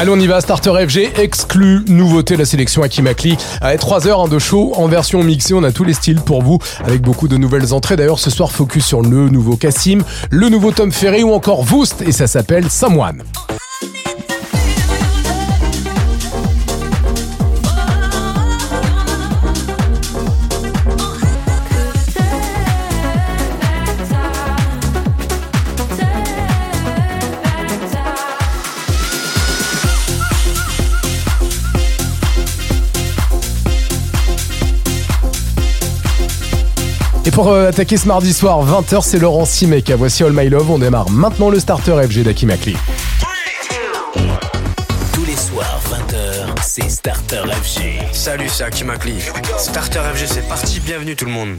Allez, on y va, Starter FG, exclu, nouveauté, la sélection Akimakli. Allez, 3 heures de show en version mixée, on a tous les styles pour vous, avec beaucoup de nouvelles entrées. D'ailleurs, ce soir, focus sur le nouveau Cassim, le nouveau Tom Ferry ou encore Voost et ça s'appelle Someone. Et pour euh, attaquer ce mardi soir, 20h, c'est Laurent Simeka. Ah, voici All My Love. On démarre maintenant le starter FG d'Akimakli. Tous les soirs, 20h, c'est Starter FG. Salut, c'est Akimakli. Starter FG, c'est parti. Bienvenue tout le monde.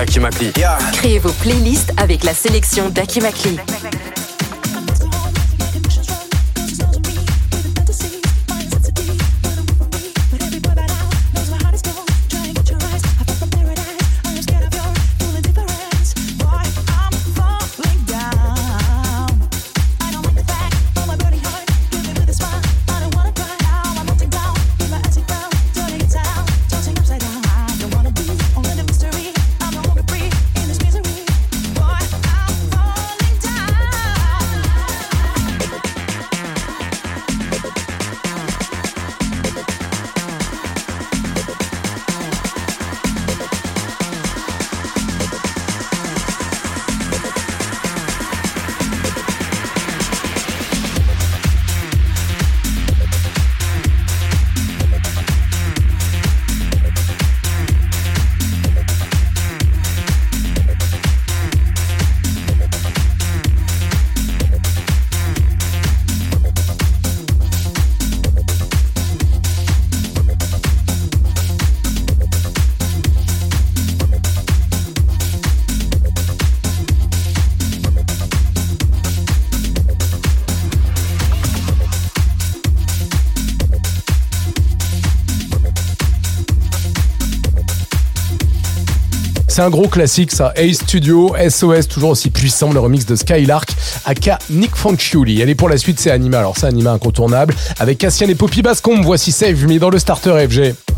Akimakli. Créez vos playlists avec la sélection d'Akimakli. C'est un gros classique, ça. Ace Studio, SOS, toujours aussi puissant, le remix de Skylark, aka Nick Fanciulli. Allez, pour la suite, c'est Anima. Alors, c'est Anima incontournable. Avec Cassian et Poppy Bascombe, voici Save Me dans le starter FG.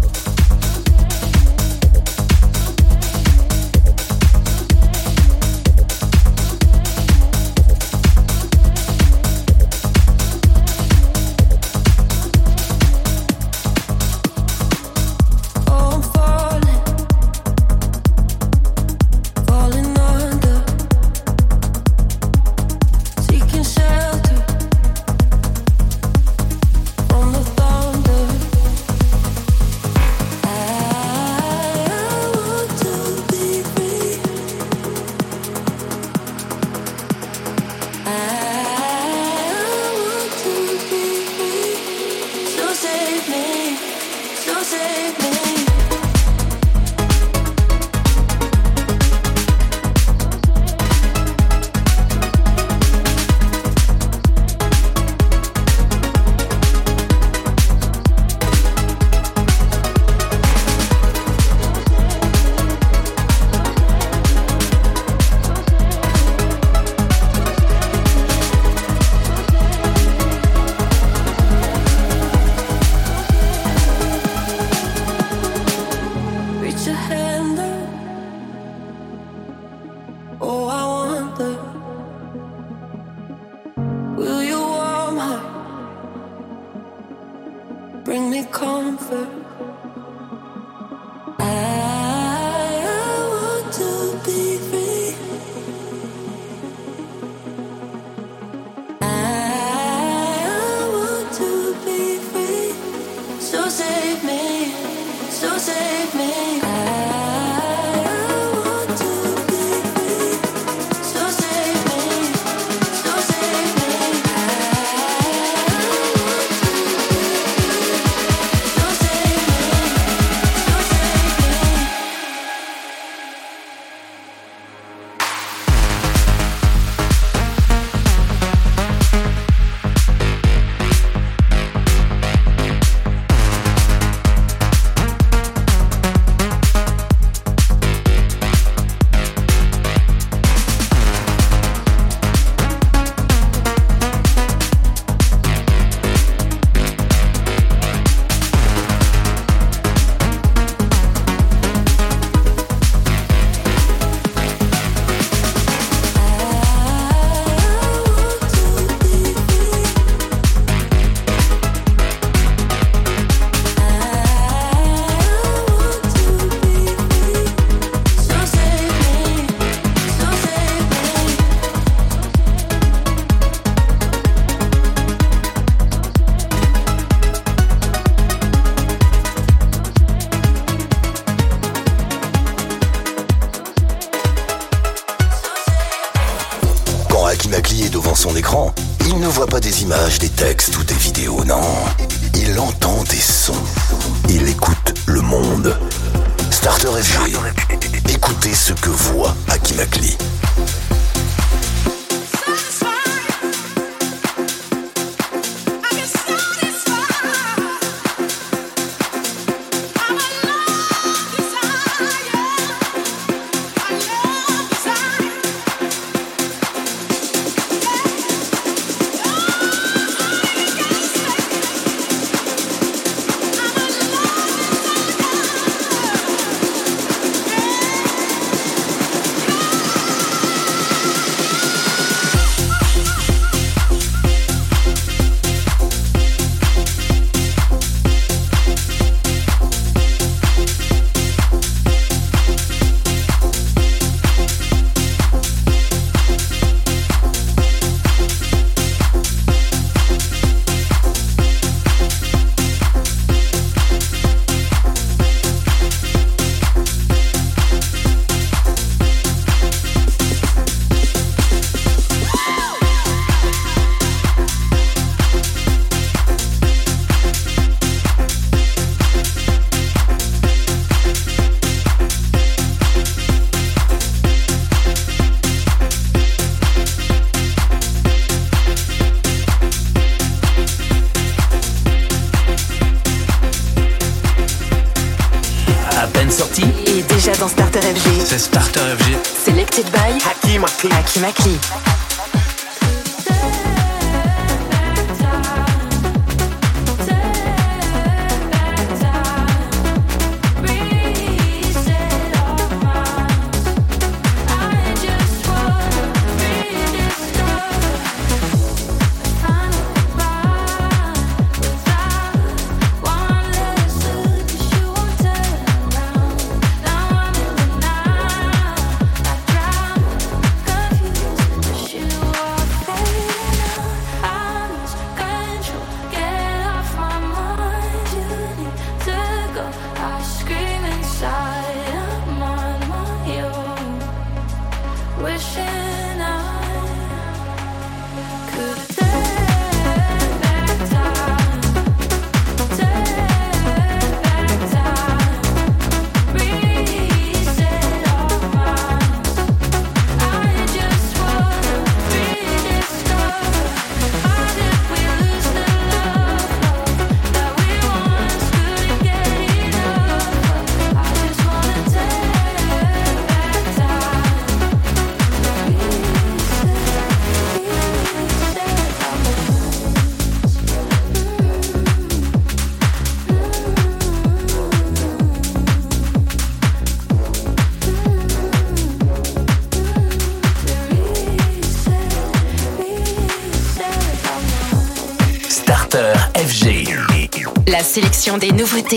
des nouveautés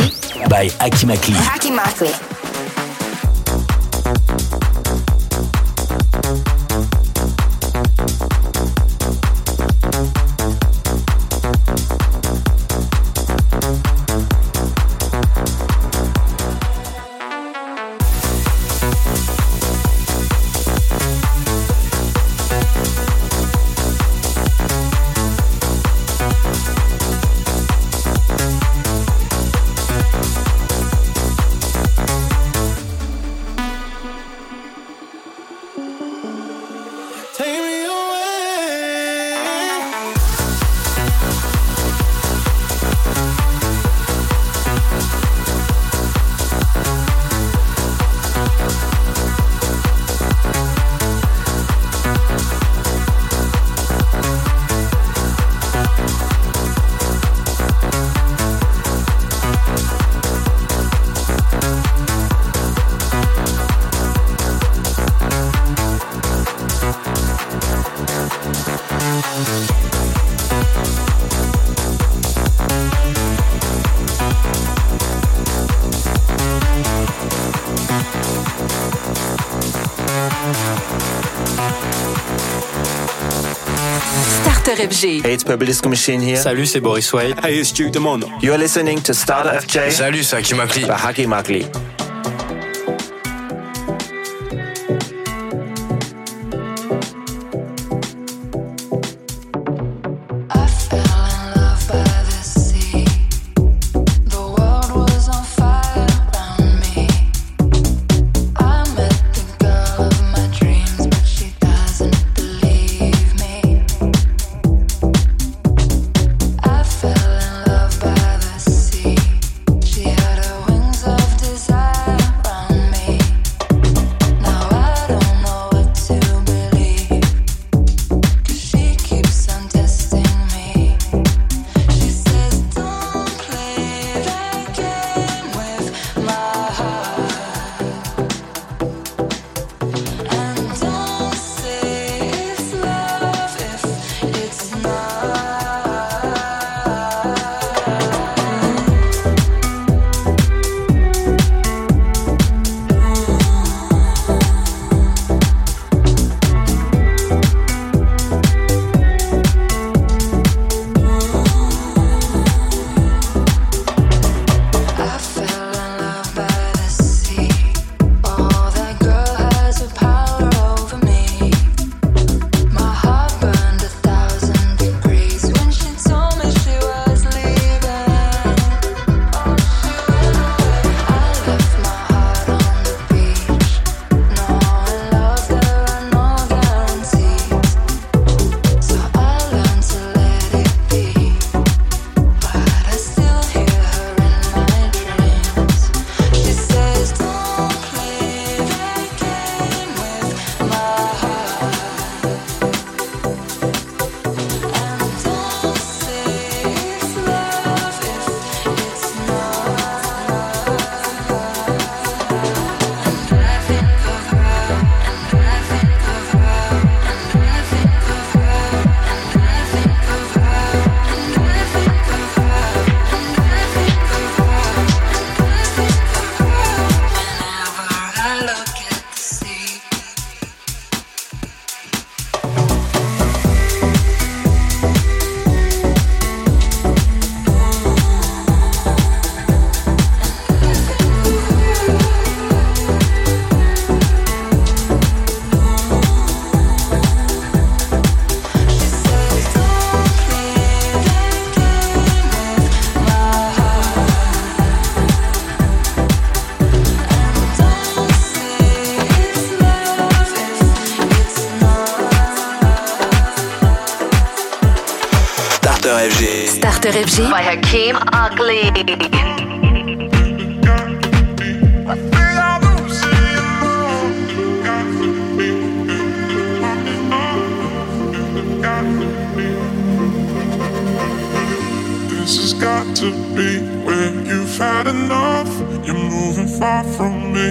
by Akimakli. Akimakli. FG. Hey, it's Publisco Machine here. Salut, c'est Boris Wade. Hey, it's Duke Demon. You're listening to Starter FJ. Salut, c'est Hakim Akli. Makli. FG. Starter FG. by Hakeem Ugly. This has got to be where you've had enough. You're moving far from me.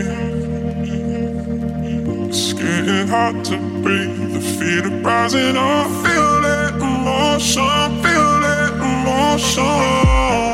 It's getting hard to breathe. The feet are rising up. Feel that emotion. Feel that emotion.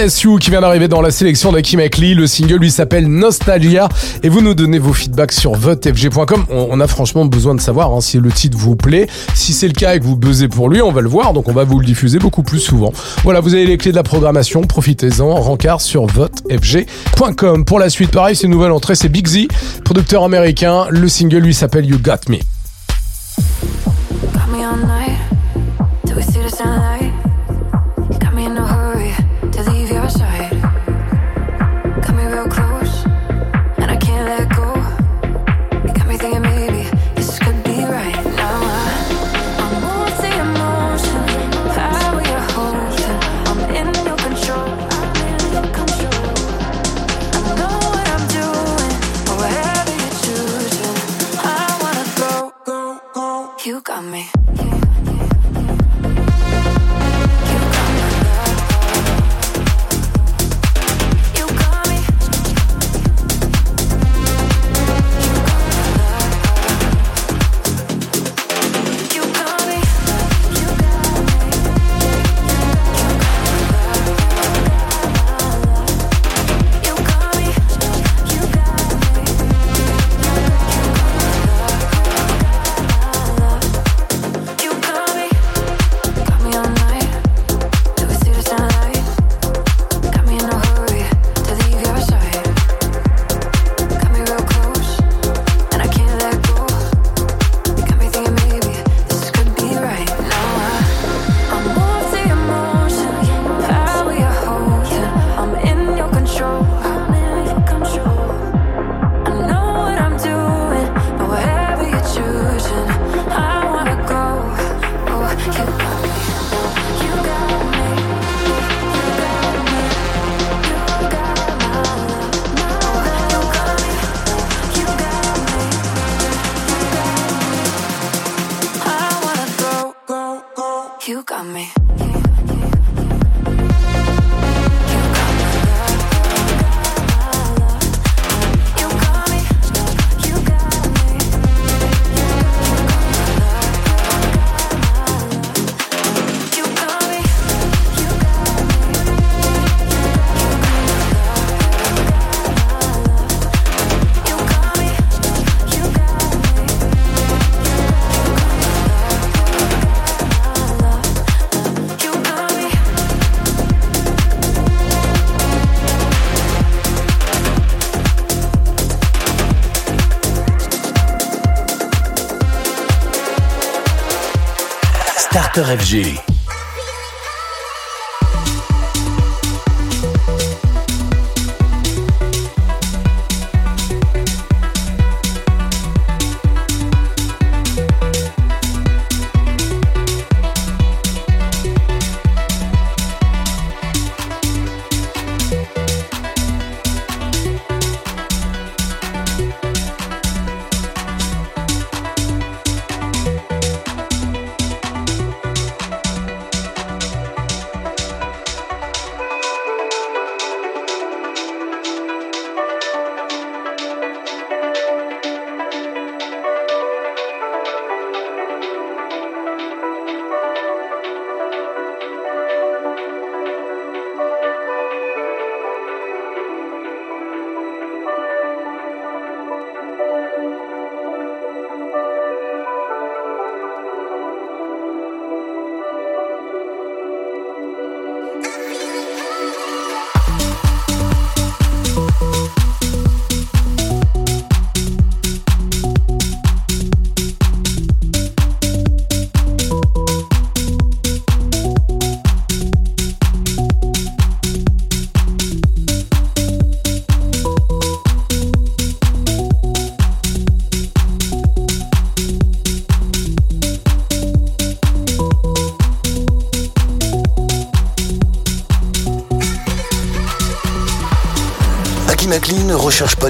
Bless qui vient d'arriver dans la sélection d'Aki Lee. Le single lui s'appelle Nostalgia et vous nous donnez vos feedbacks sur votefg.com. On, on a franchement besoin de savoir hein, si le titre vous plaît. Si c'est le cas et que vous buzzez pour lui, on va le voir donc on va vous le diffuser beaucoup plus souvent. Voilà, vous avez les clés de la programmation, profitez-en. Rencard sur votefg.com. Pour la suite, pareil, c'est une nouvelle entrée, c'est Big Z, producteur américain. Le single lui s'appelle You Got Me. Starter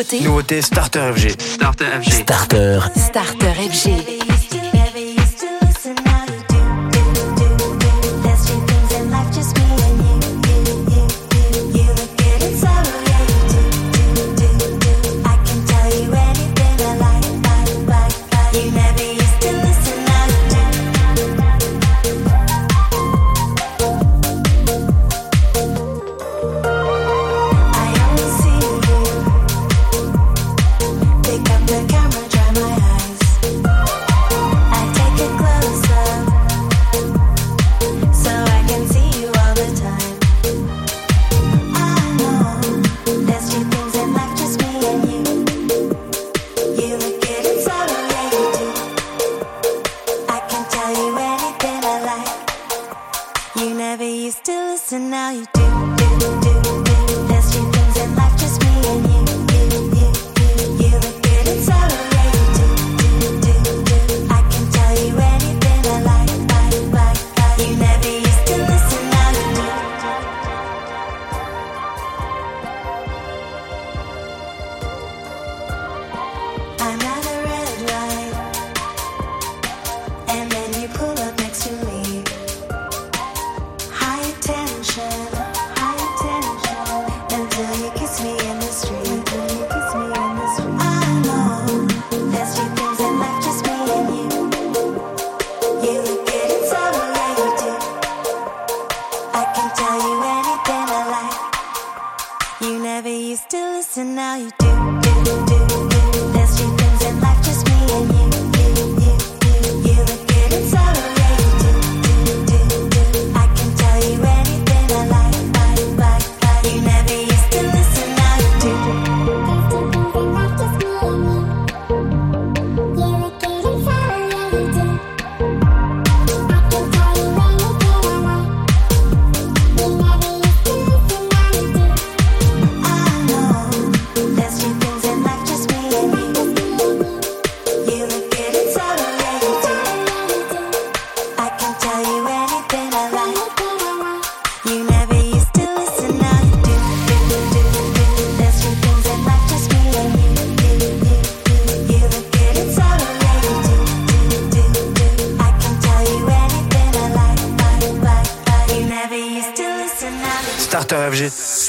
nouveauté Nouveauté Starter FG. Starter FG. Starter. Starter FG.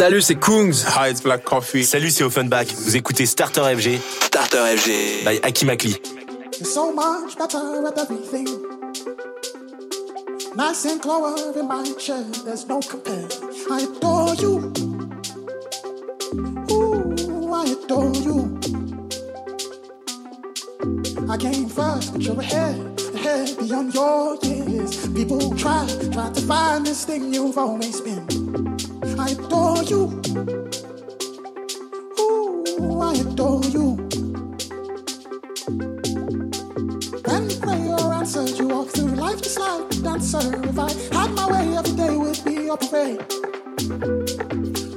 Salut, c'est Kungs. Hi, it's Black Coffee. Salut, c'est Offenbach. Vous écoutez Starter FG. Starter FG. By Akimakli. There's so much better with everything. Nice and clover in my chair, there's no compare. I adore you. Ooh, I adore you. I came first, but you're ahead, ahead beyond your years. People try, try to find this thing you've always been. I adore you. Ooh, I adore you. When you pray or answer, you walk through life just like a dancer. If I had my way, every day would be a parade.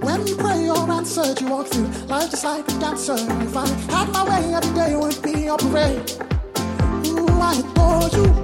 When you pray or answer, you walk through life just like a dancer. If I had my way, every day would be a parade. Ooh, I adore you.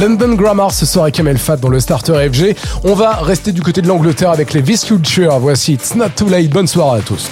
London Grammar ce soir avec Kamel Fat dans le starter FG. On va rester du côté de l'Angleterre avec les This Future. Voici It's Not Too Late. Bonne soirée à tous.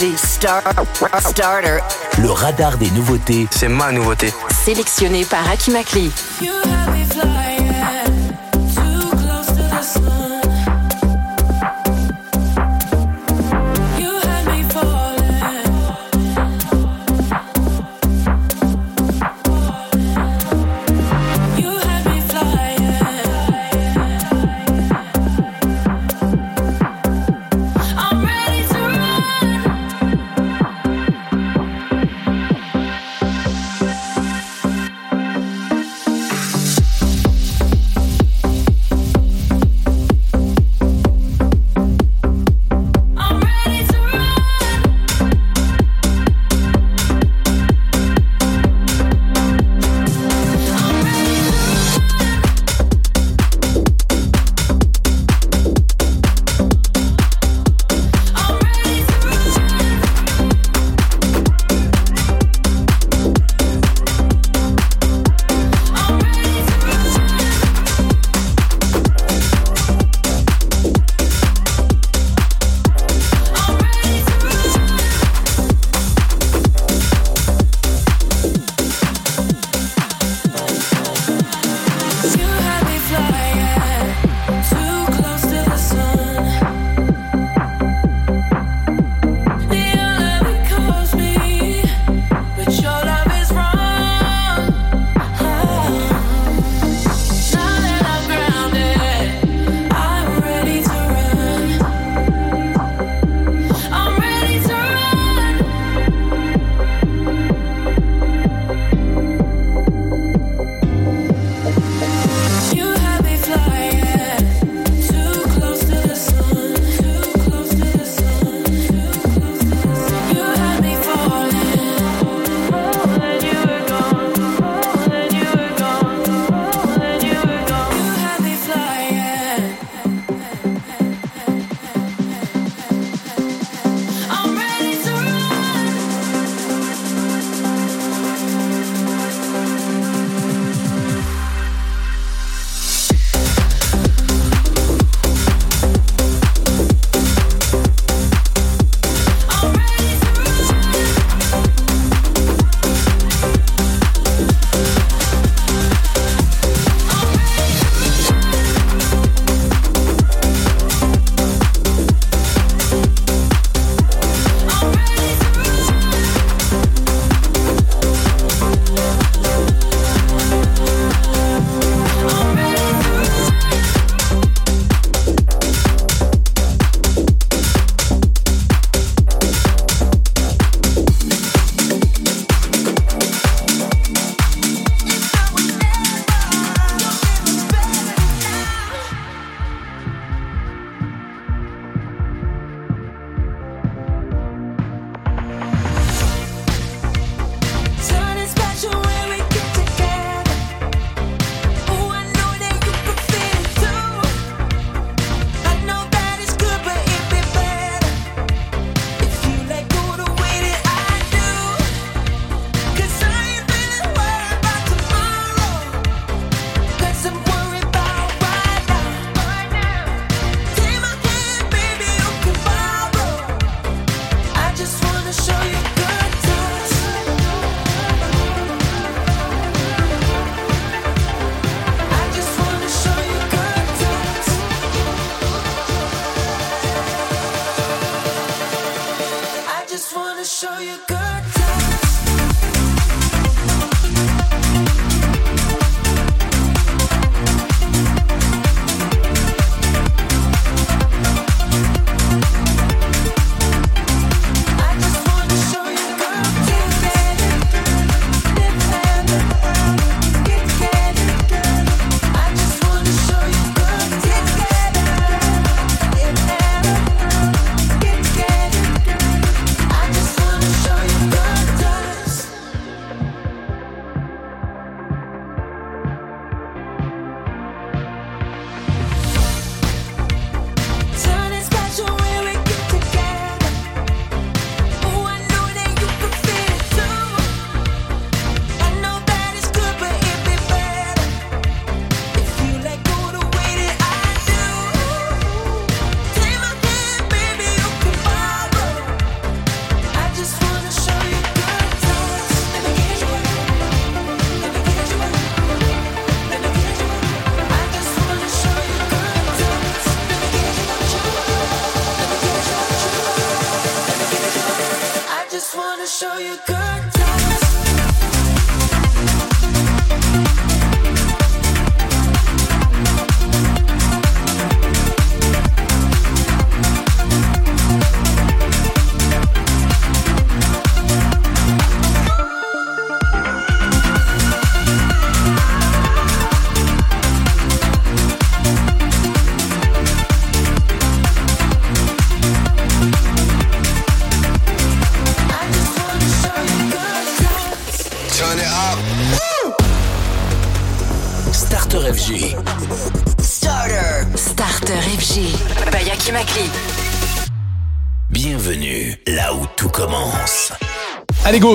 FG. Star- starter. le radar des nouveautés C'est ma nouveauté. Sélectionné par Hakim Akli.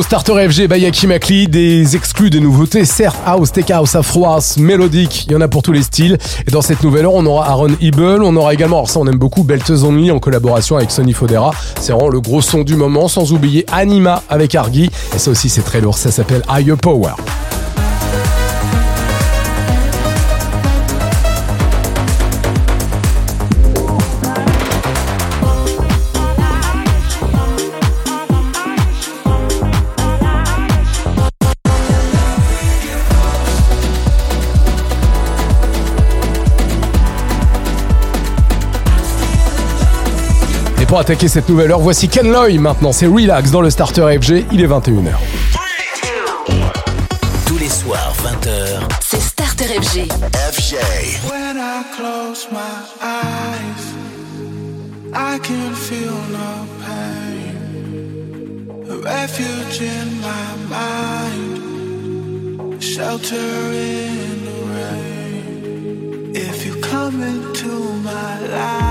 Starter FG by Yaki Makli, des exclus, des nouveautés, surf house, tech house, afro house, mélodique, il y en a pour tous les styles. Et dans cette nouvelle heure, on aura Aaron Ebel, on aura également, alors ça on aime beaucoup, Belt Only en collaboration avec Sony Fodera, c'est vraiment le gros son du moment, sans oublier Anima avec Argy, et ça aussi c'est très lourd, ça s'appelle Higher Power. Pour attaquer cette nouvelle heure, voici Ken Loy maintenant. C'est Relax dans le Starter FG. Il est 21h. Tous les soirs, 20h. C'est Starter FG. FG. When I close my eyes, I can feel no pain. A refuge in my mind. Shelter in the rain. If you come into my life.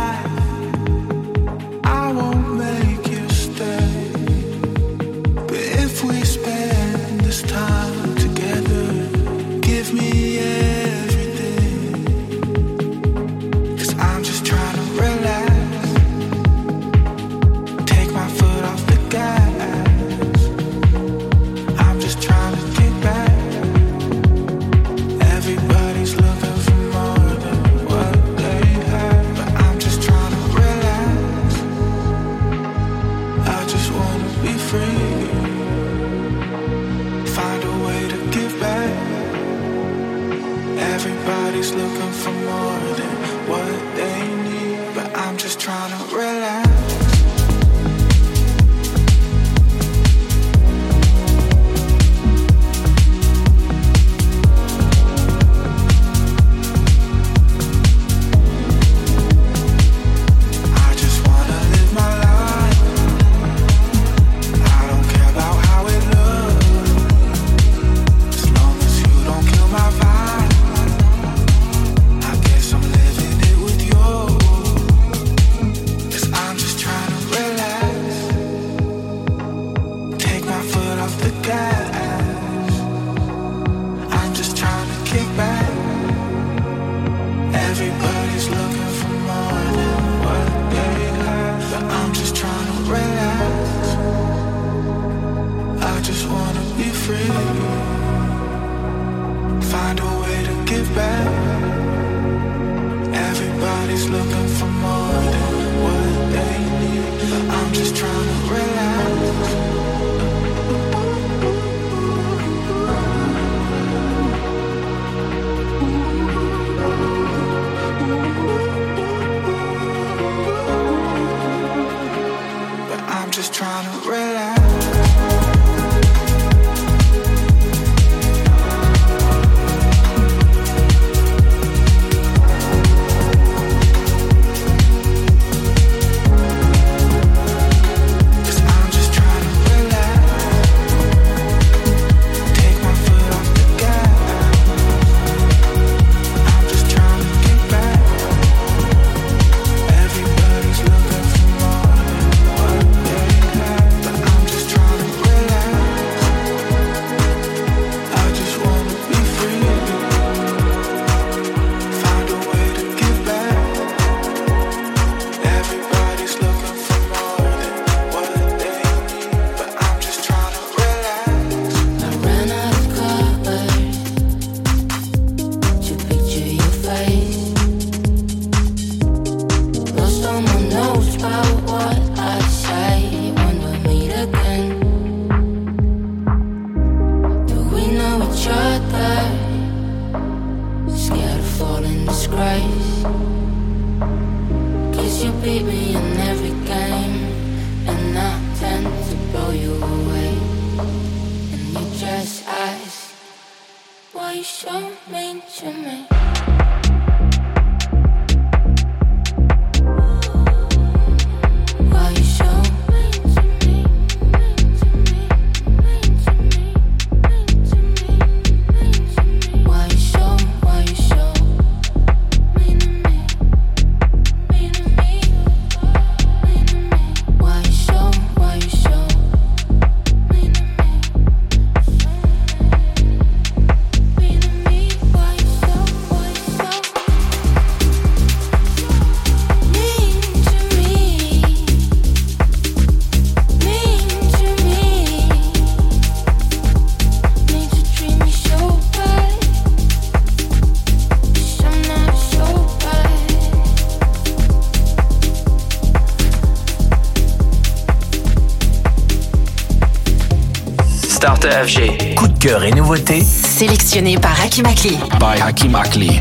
FG. Coup de cœur et nouveautés Sélectionné par Hakim Akli. by Hakim Akli.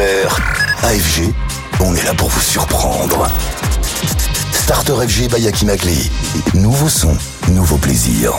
AFG, on est là pour vous surprendre. Starter FG by Akli. Nouveau son, nouveau plaisir.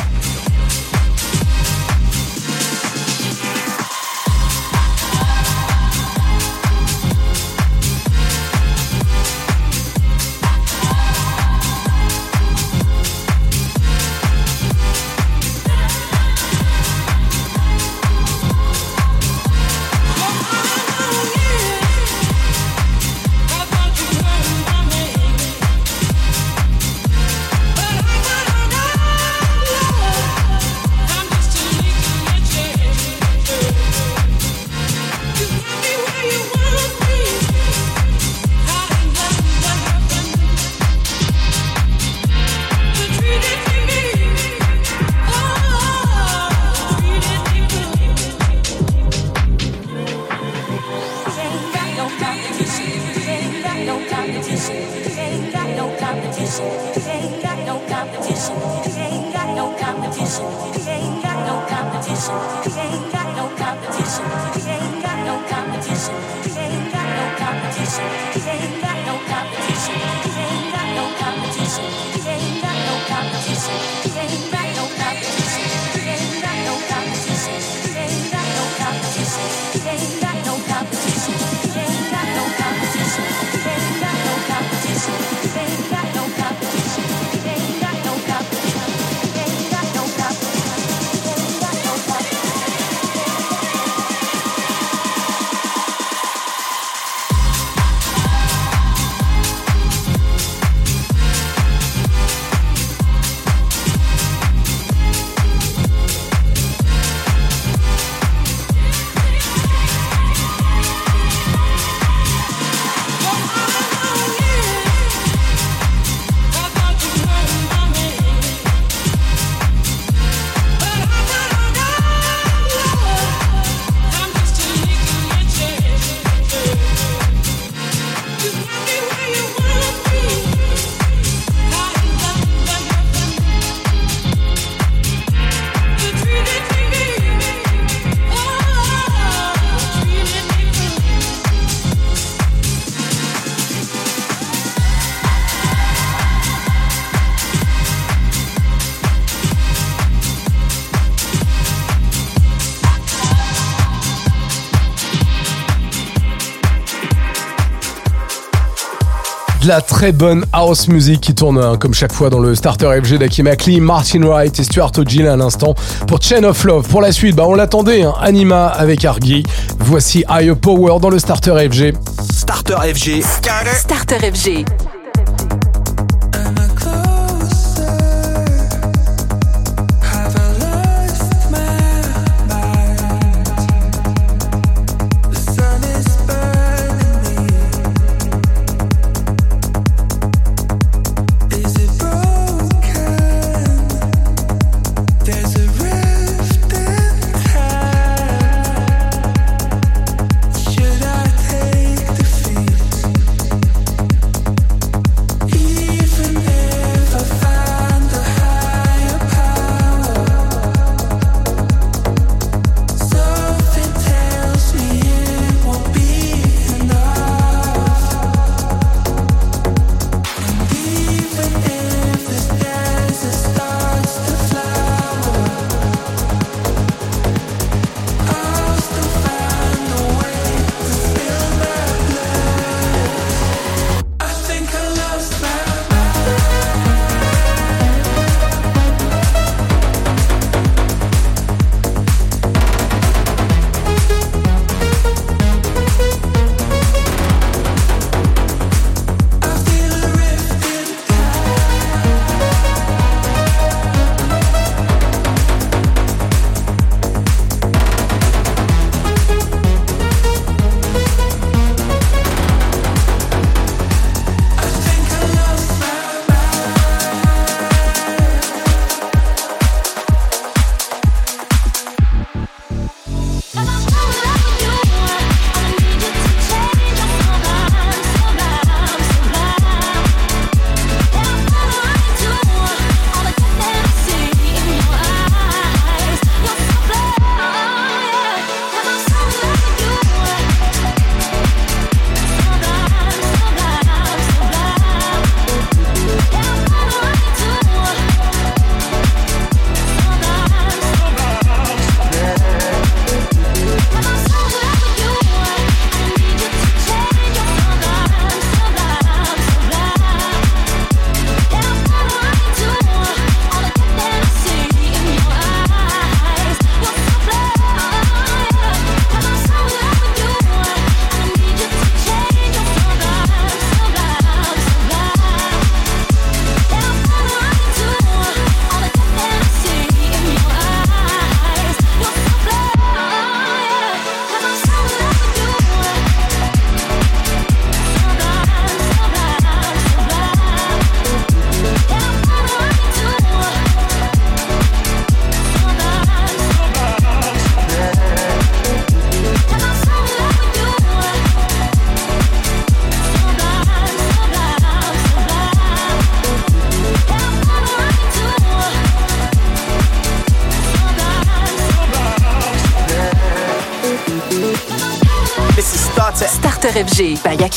La très bonne house music qui tourne hein, comme chaque fois dans le starter FG d'Aki Makli, Martin Wright et Stuart O'Gill à l'instant pour Chain of Love. Pour la suite, bah on l'attendait, hein, Anima avec Argy. Voici Higher Power dans le starter FG. Starter FG. Starter FG.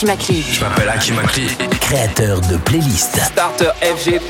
Je m'appelle Hakim Akli, créateur de playlist. Starter FG.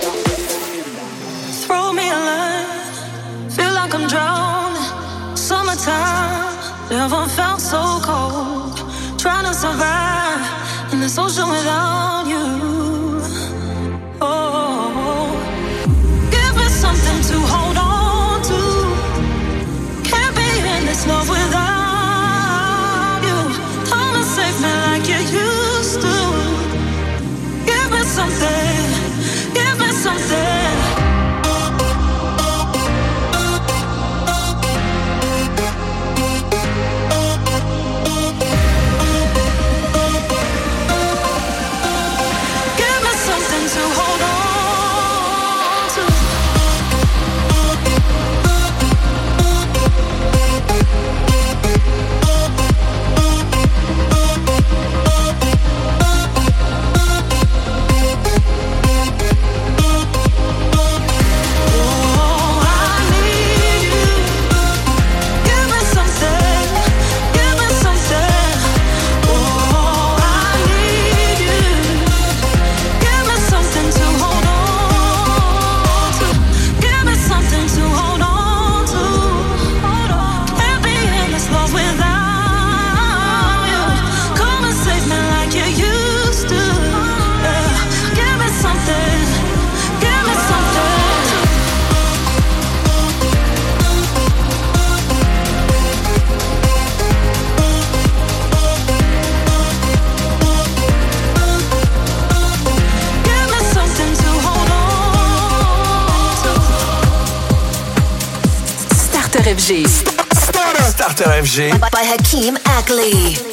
by, by Hakeem Ackley.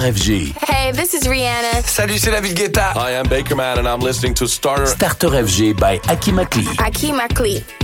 FG. Hey, this is Rihanna. Salut, c'est David Guetta. I'm Bakerman and I'm listening to Starter Starter FG by Aki Makli. Aki Makli.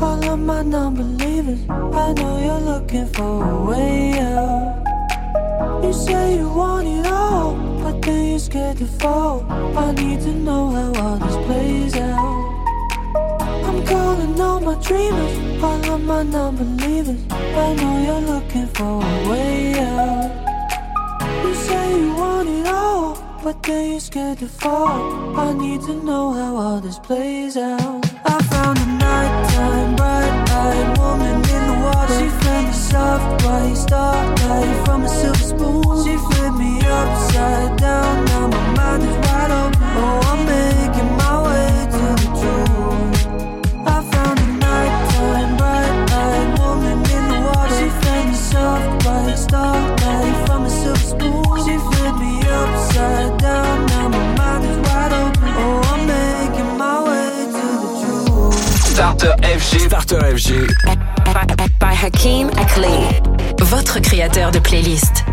All of my non-believers, I know you're looking for a way out. You say you want it all, but then you're scared to fall. I need to know how all this plays out. I'm calling all my dreamers, all of my non-believers. I know you're looking for a way out. You say you want it all, but then you're scared to fall. I need to know how all this plays out. I found a night shine bright eyed woman in the water. She found the soft white starlight from a silver spoon. She flipped me upside down. Now my mind is wide open. Oh, I'm making my way to the truth. I found a nighttime bright eyed woman in the water. She found the soft white starlight from a silver spoon. She flipped me upside Starter FG. Starter By Hakim Akli. Votre créateur de playlist.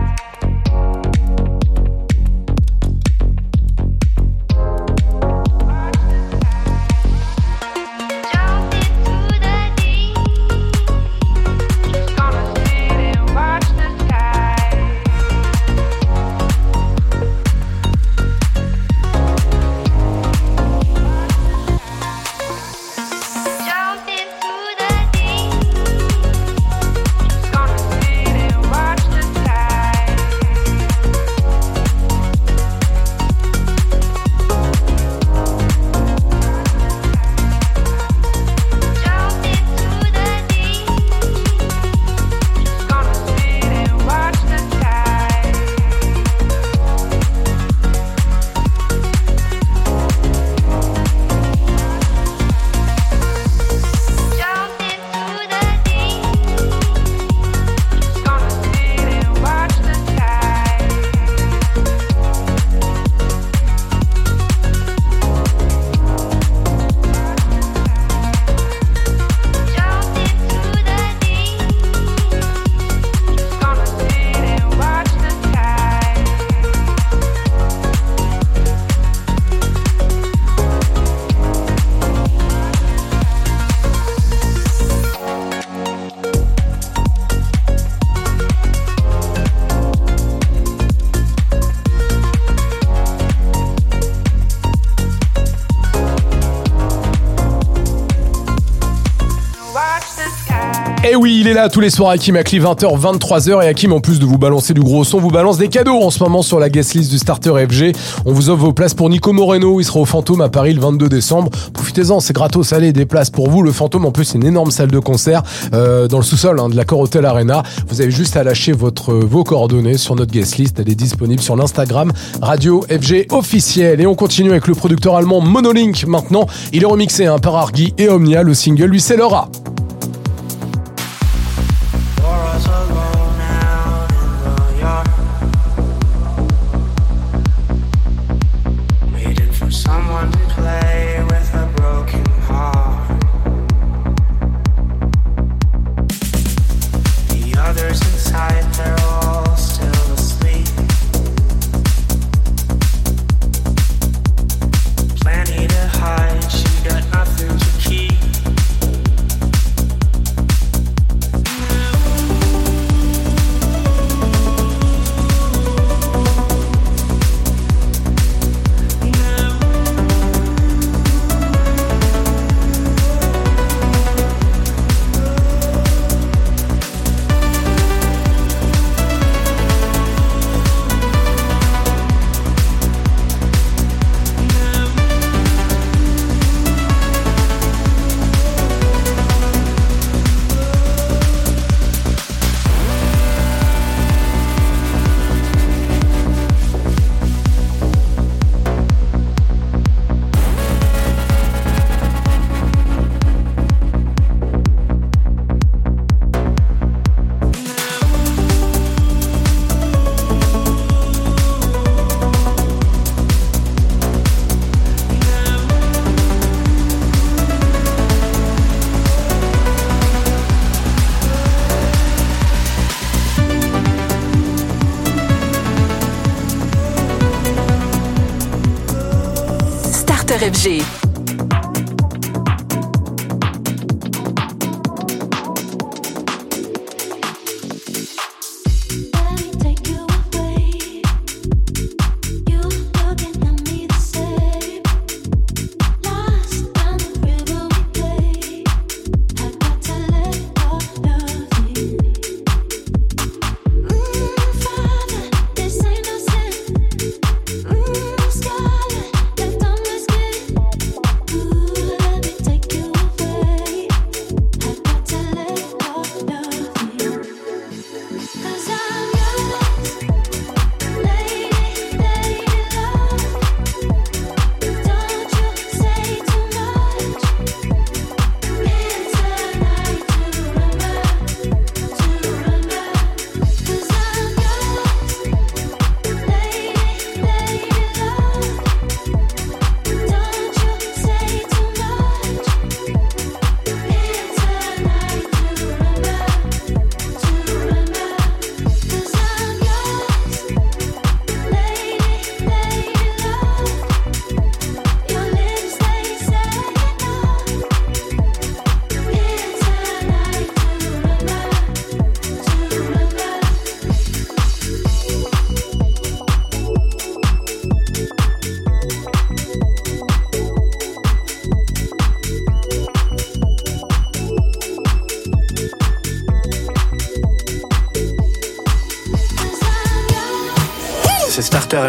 Là tous les soirs, Hakim Akli, 20h, 23h. Et Hakim, en plus de vous balancer du gros son, vous balance des cadeaux en ce moment sur la guest list du Starter FG. On vous offre vos places pour Nico Moreno. Il sera au Fantôme à Paris le 22 décembre. Profitez-en, c'est gratos. Allez, des places pour vous. Le Fantôme, en plus, c'est une énorme salle de concert euh, dans le sous-sol hein, de l'accord Hotel Arena. Vous avez juste à lâcher votre, vos coordonnées sur notre guest list. Elle est disponible sur l'Instagram Radio FG officiel. Et on continue avec le producteur allemand Monolink maintenant. Il est remixé hein, par Argy et Omnia. Le single, lui, c'est Laura.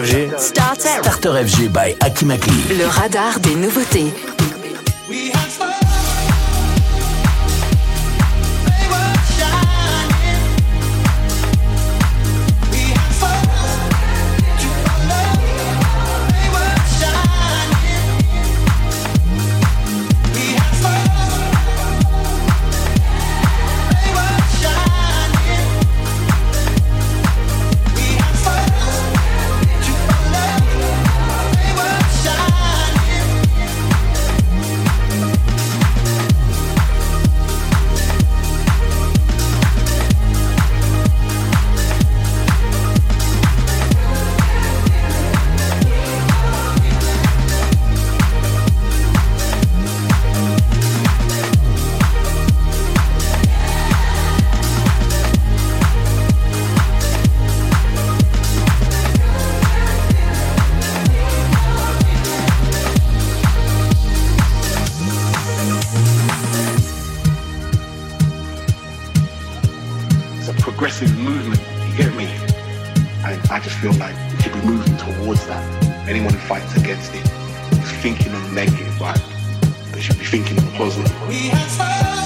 FG. Starter. FG by Hakim Akli. Le radar des nouveautés. movement. You get me? And I just feel like we should be moving towards that. Anyone who fights against it is thinking of the negative Right? They should be thinking on the positive.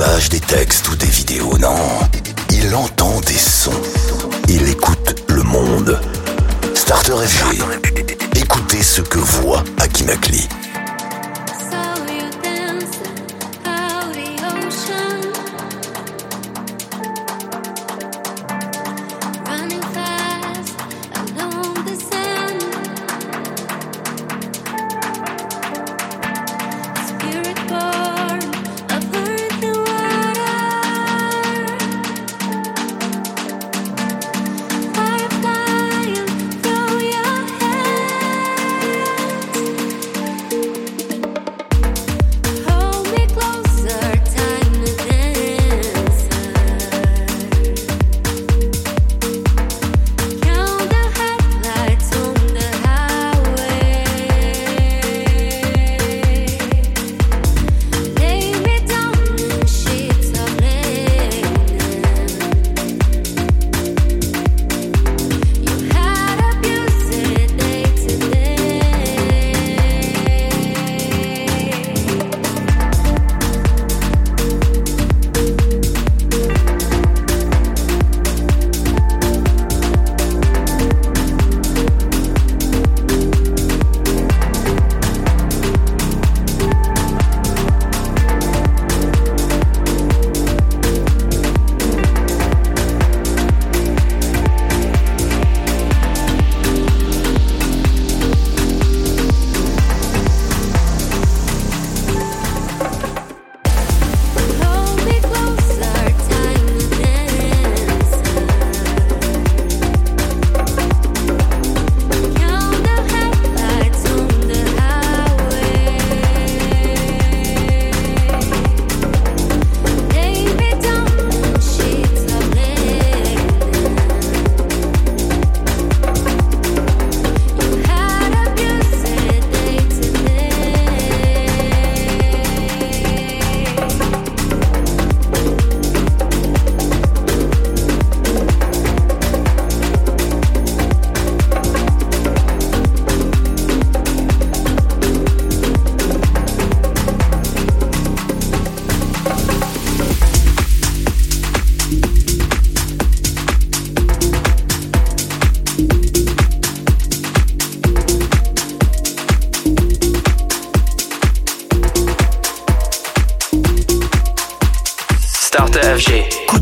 Baş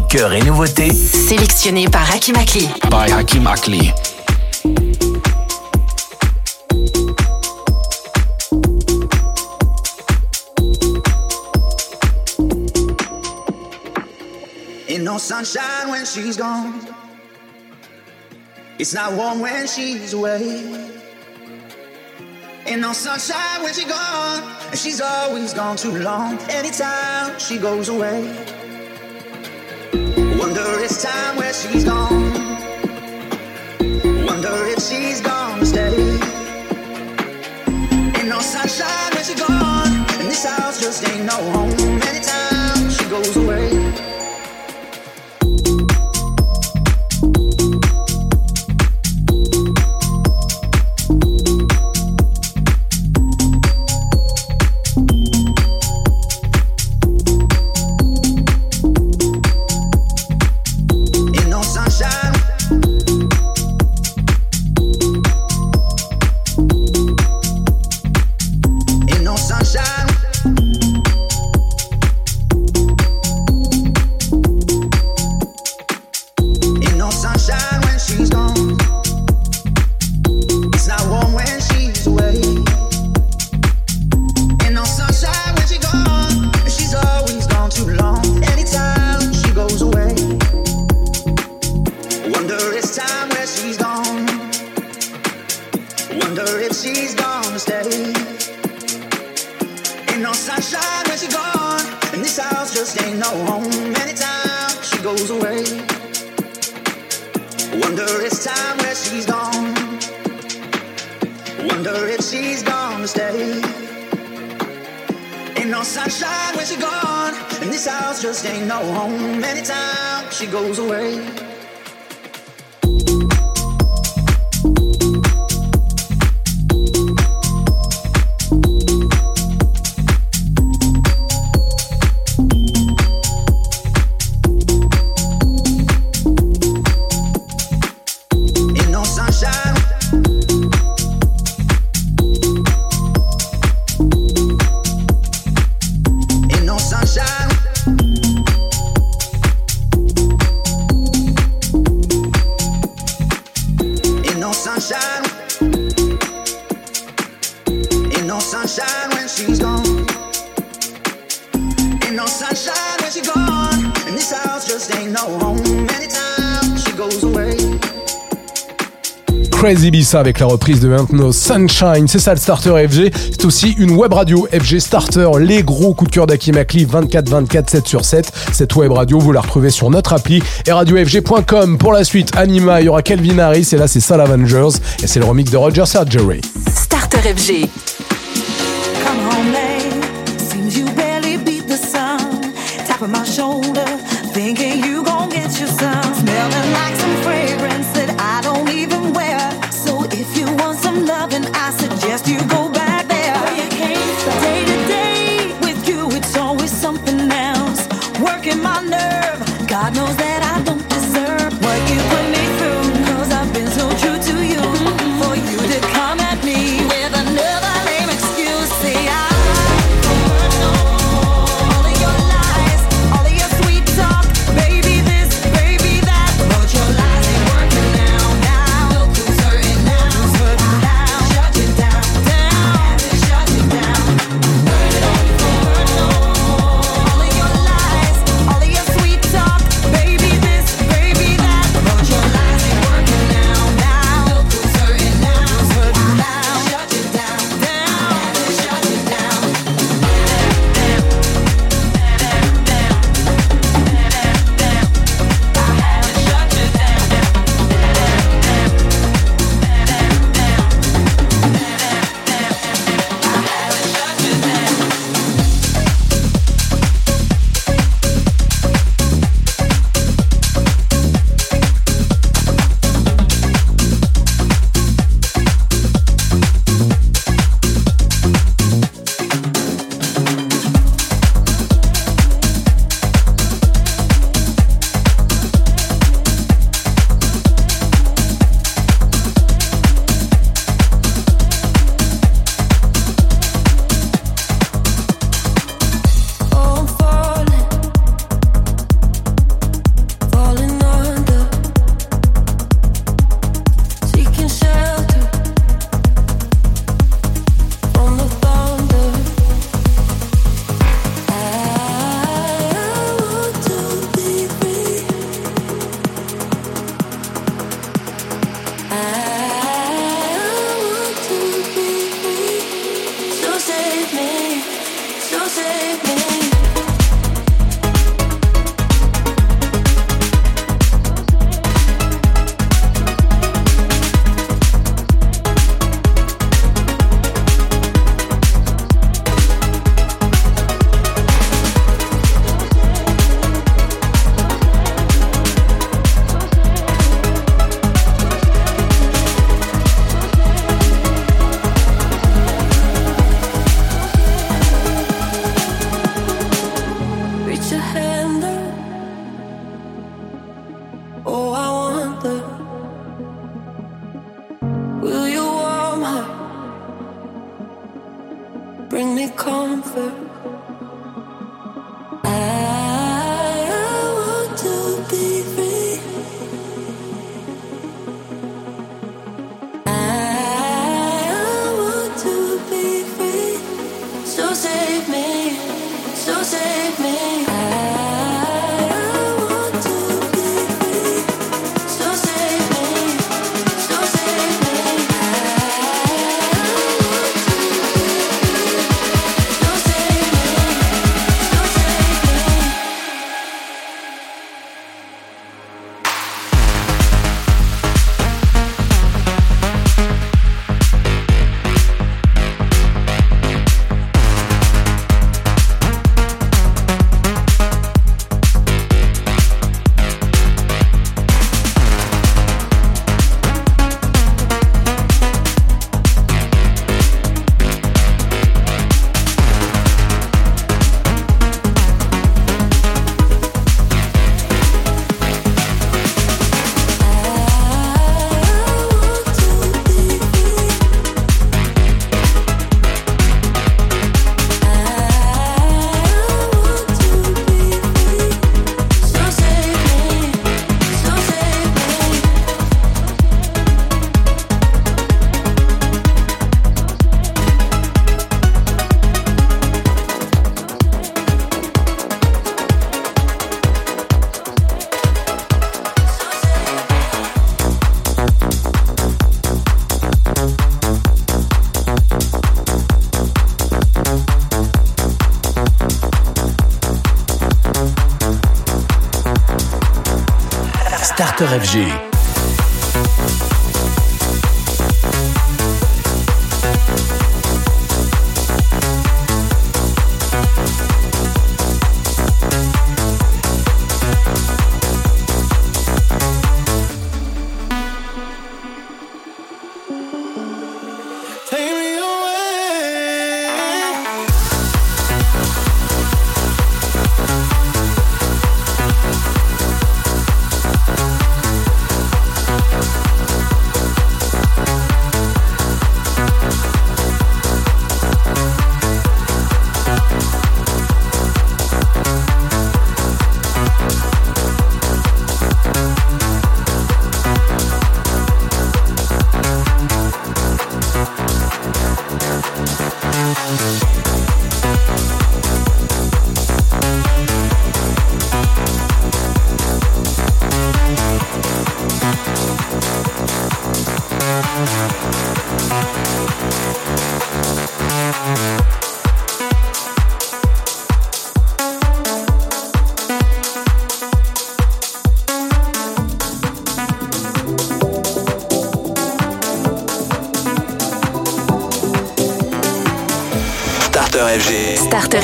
cœur et nouveautés Sélectionné par Hakim Akli. by Hakim Akli. Ain't no sunshine when she's gone. It's not warm when she's away. Ain't no sunshine when she's gone. And she's always gone too long. Anytime she goes away. Time where she's gone. Wonder if she's gonna stay. Ain't no sunshine she's gone. And this house just ain't no home. Anytime she goes away. Bissa avec la reprise de Maintenant Sunshine, c'est ça le starter FG. C'est aussi une web radio FG Starter, les gros coups de cœur d'Aki Makli 24-24, 7 sur 7. Cette web radio, vous la retrouvez sur notre appli et radiofg.com. Pour la suite, Anima, il y aura Calvin Harris et là c'est Soul Avengers et c'est le remix de Roger Surgery. Starter FG. Starter FG.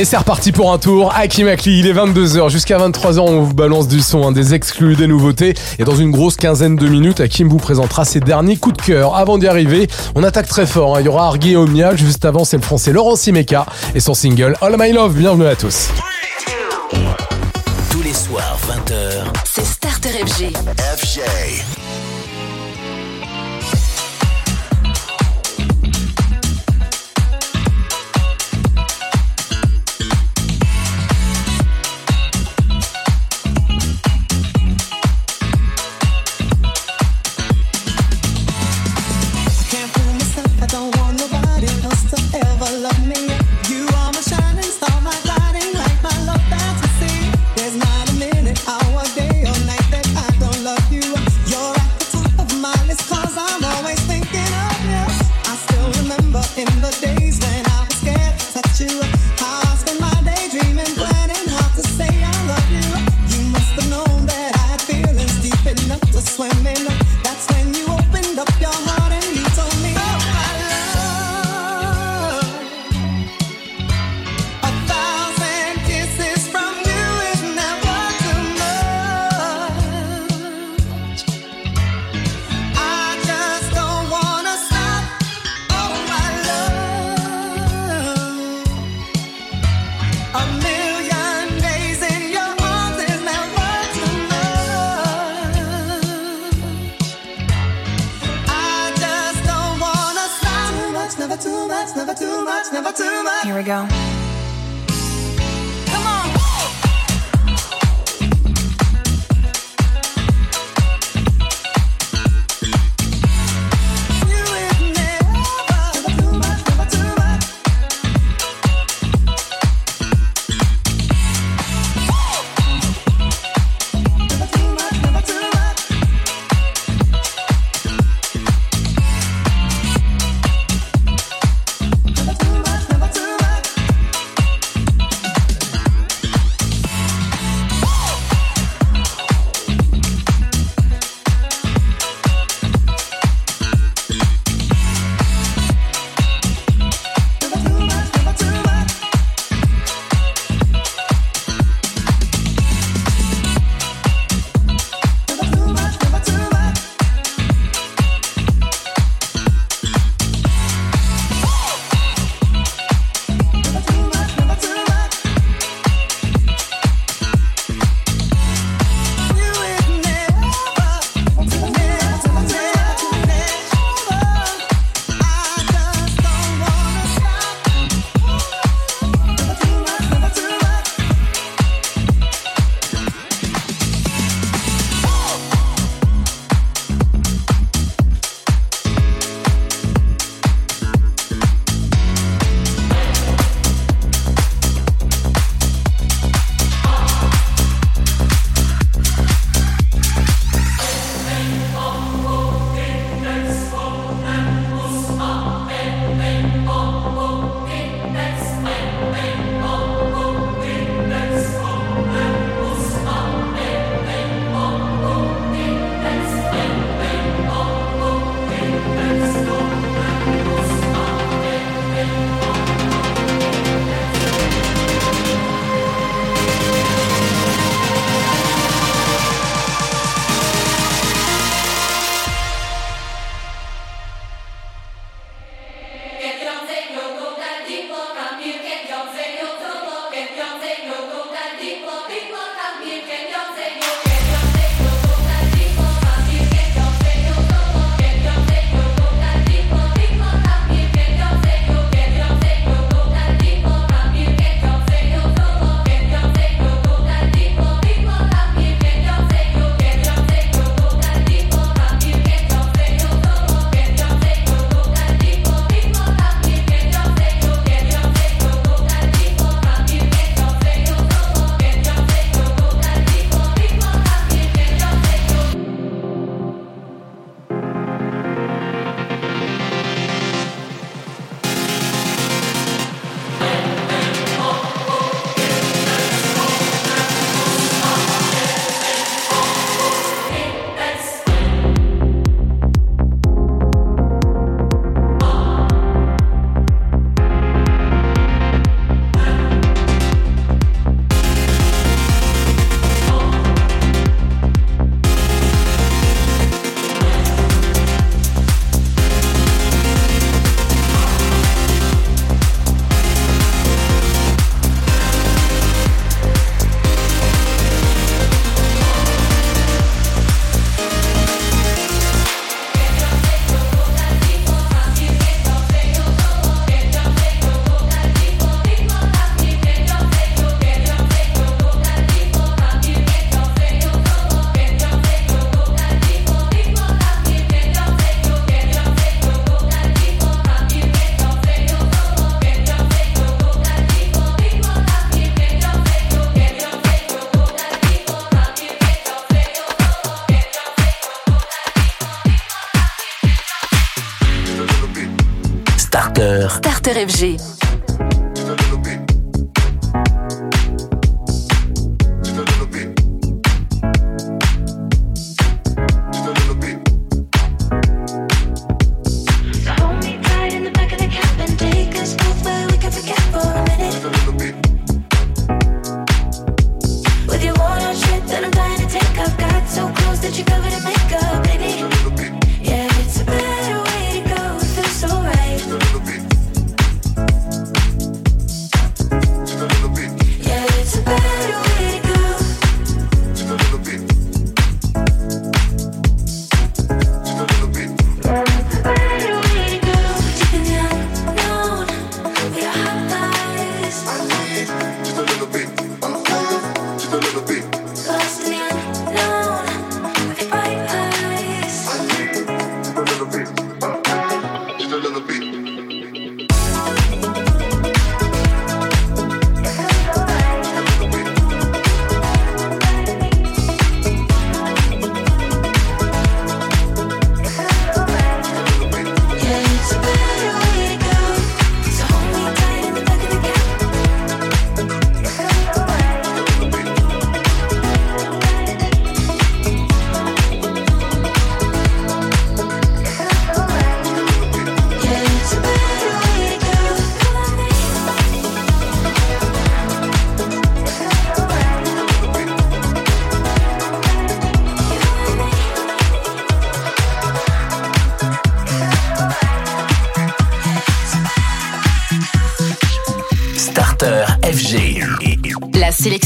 Et c'est reparti pour un tour. Hakim Akli, il est 22h. Jusqu'à 23h, on vous balance du son, hein, des exclus, des nouveautés. Et dans une grosse quinzaine de minutes, Hakim vous présentera ses derniers coups de cœur. Avant d'y arriver, on attaque très fort. Hein. Il y aura Argué Omnia. Juste avant, c'est le français Laurent Simeka et son single All My Love. Bienvenue à tous.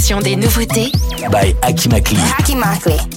des nouveautés by Akimakli. Akimakli.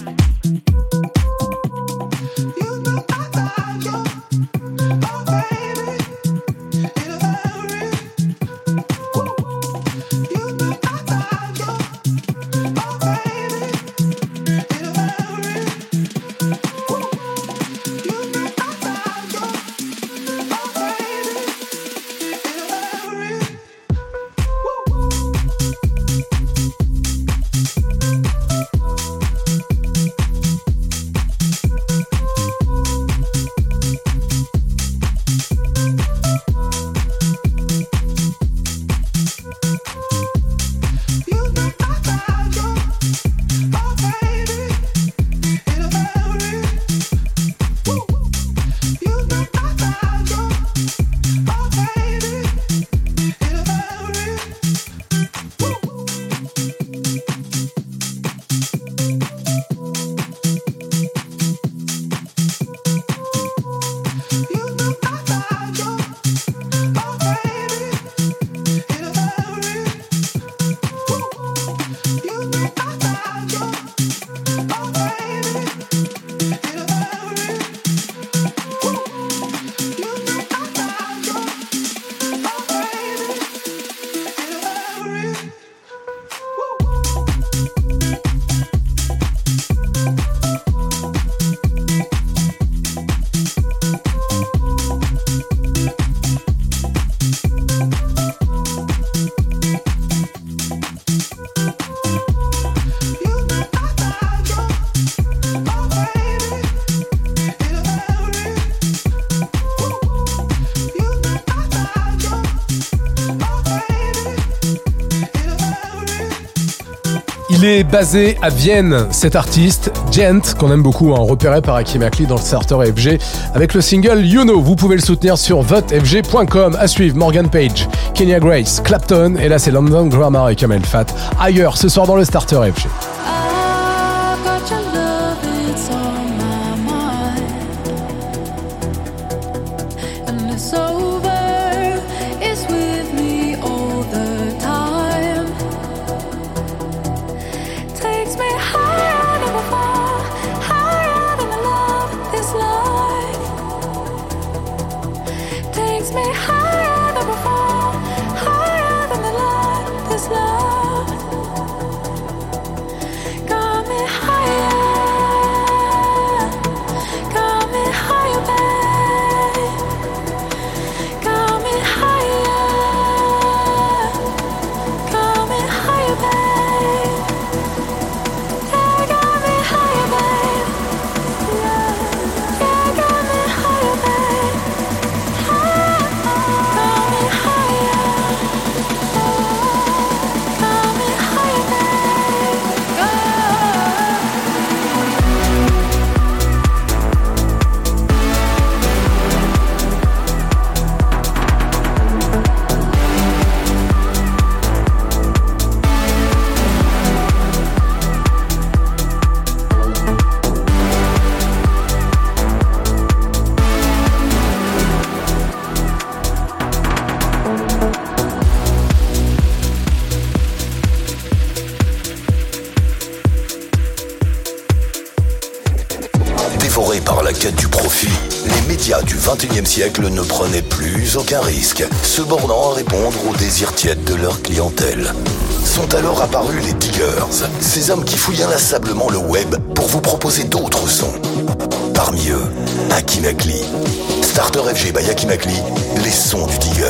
basé à Vienne. Cet artiste, Gent, qu'on aime beaucoup, hein, repéré par Aki Makli dans le starter FG, avec le single You Know. Vous pouvez le soutenir sur votefg.com. À suivre Morgan Page, Kenya Grace, Clapton, et là c'est London Grammar et Kamel Fat. Ailleurs, ce soir dans le starter FG. Ne prenaient plus aucun risque, se bornant à répondre aux désirs tièdes de leur clientèle. Sont alors apparus les diggers, ces hommes qui fouillent inlassablement le web pour vous proposer d'autres sons. Parmi eux, Hakim Akli. Starter FG by Hakim Akli, les sons du digger.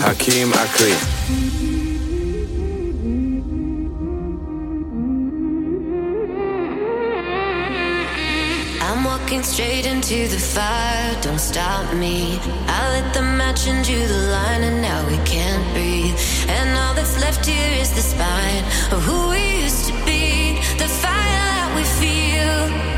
Hakim. I'm walking straight into the fire, don't stop me. I lit the match and drew the line, and now we can't breathe. And all that's left here is the spine of who we used to be, the fire that we feel.